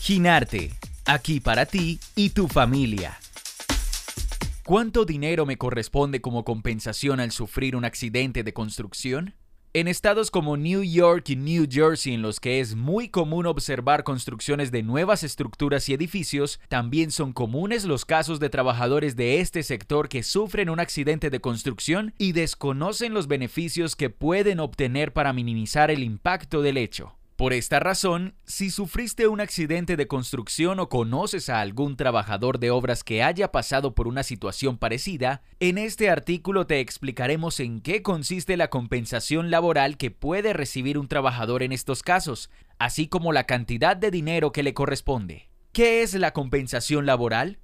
Ginarte, aquí para ti y tu familia. ¿Cuánto dinero me corresponde como compensación al sufrir un accidente de construcción? En estados como New York y New Jersey, en los que es muy común observar construcciones de nuevas estructuras y edificios, también son comunes los casos de trabajadores de este sector que sufren un accidente de construcción y desconocen los beneficios que pueden obtener para minimizar el impacto del hecho. Por esta razón, si sufriste un accidente de construcción o conoces a algún trabajador de obras que haya pasado por una situación parecida, en este artículo te explicaremos en qué consiste la compensación laboral que puede recibir un trabajador en estos casos, así como la cantidad de dinero que le corresponde. ¿Qué es la compensación laboral?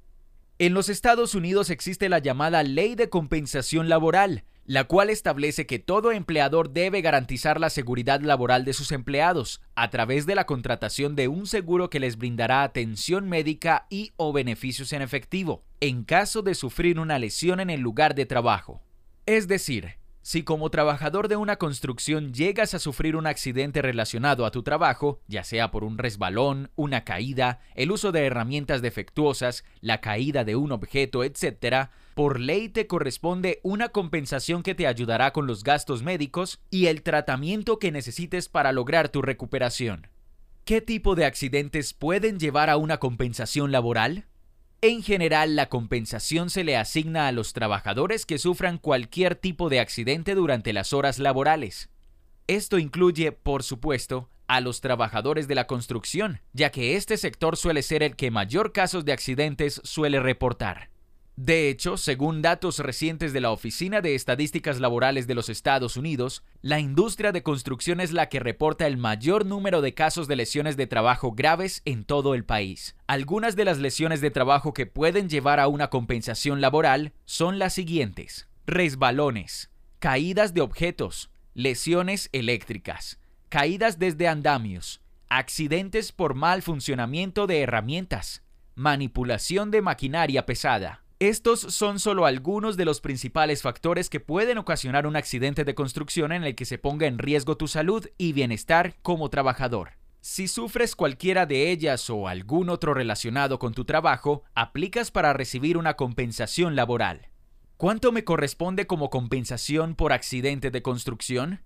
En los Estados Unidos existe la llamada Ley de Compensación Laboral, la cual establece que todo empleador debe garantizar la seguridad laboral de sus empleados a través de la contratación de un seguro que les brindará atención médica y o beneficios en efectivo en caso de sufrir una lesión en el lugar de trabajo. Es decir, si como trabajador de una construcción llegas a sufrir un accidente relacionado a tu trabajo, ya sea por un resbalón, una caída, el uso de herramientas defectuosas, la caída de un objeto, etc., por ley te corresponde una compensación que te ayudará con los gastos médicos y el tratamiento que necesites para lograr tu recuperación. ¿Qué tipo de accidentes pueden llevar a una compensación laboral? En general, la compensación se le asigna a los trabajadores que sufran cualquier tipo de accidente durante las horas laborales. Esto incluye, por supuesto, a los trabajadores de la construcción, ya que este sector suele ser el que mayor casos de accidentes suele reportar. De hecho, según datos recientes de la Oficina de Estadísticas Laborales de los Estados Unidos, la industria de construcción es la que reporta el mayor número de casos de lesiones de trabajo graves en todo el país. Algunas de las lesiones de trabajo que pueden llevar a una compensación laboral son las siguientes. Resbalones, caídas de objetos, lesiones eléctricas, caídas desde andamios, accidentes por mal funcionamiento de herramientas, manipulación de maquinaria pesada, estos son solo algunos de los principales factores que pueden ocasionar un accidente de construcción en el que se ponga en riesgo tu salud y bienestar como trabajador. Si sufres cualquiera de ellas o algún otro relacionado con tu trabajo, aplicas para recibir una compensación laboral. ¿Cuánto me corresponde como compensación por accidente de construcción?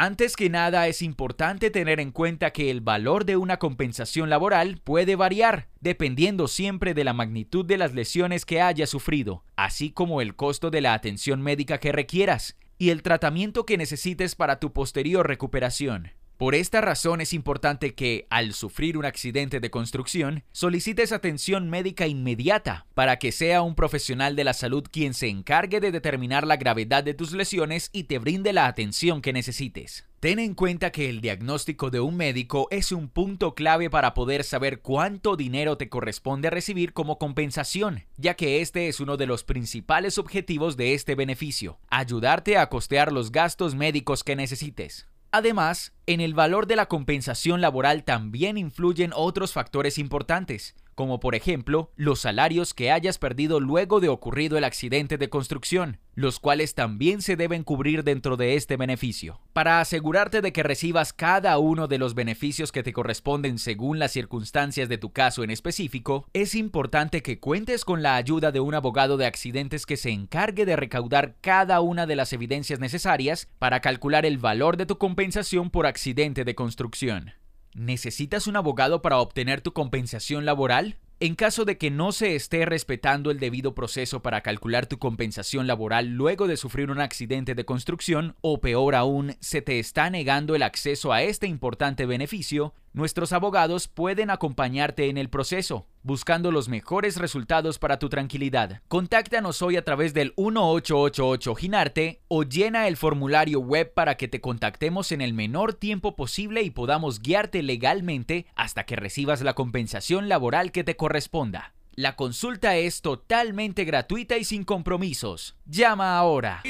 Antes que nada es importante tener en cuenta que el valor de una compensación laboral puede variar, dependiendo siempre de la magnitud de las lesiones que hayas sufrido, así como el costo de la atención médica que requieras y el tratamiento que necesites para tu posterior recuperación. Por esta razón es importante que, al sufrir un accidente de construcción, solicites atención médica inmediata para que sea un profesional de la salud quien se encargue de determinar la gravedad de tus lesiones y te brinde la atención que necesites. Ten en cuenta que el diagnóstico de un médico es un punto clave para poder saber cuánto dinero te corresponde recibir como compensación, ya que este es uno de los principales objetivos de este beneficio, ayudarte a costear los gastos médicos que necesites. Además, en el valor de la compensación laboral también influyen otros factores importantes, como por ejemplo los salarios que hayas perdido luego de ocurrido el accidente de construcción, los cuales también se deben cubrir dentro de este beneficio. Para asegurarte de que recibas cada uno de los beneficios que te corresponden según las circunstancias de tu caso en específico, es importante que cuentes con la ayuda de un abogado de accidentes que se encargue de recaudar cada una de las evidencias necesarias para calcular el valor de tu compensación por accidente de construcción. ¿Necesitas un abogado para obtener tu compensación laboral? En caso de que no se esté respetando el debido proceso para calcular tu compensación laboral luego de sufrir un accidente de construcción, o peor aún, se te está negando el acceso a este importante beneficio, nuestros abogados pueden acompañarte en el proceso, buscando los mejores resultados para tu tranquilidad. Contáctanos hoy a través del 1888 Ginarte o llena el formulario web para que te contactemos en el menor tiempo posible y podamos guiarte legalmente hasta que recibas la compensación laboral que te corresponda. La consulta es totalmente gratuita y sin compromisos. Llama ahora.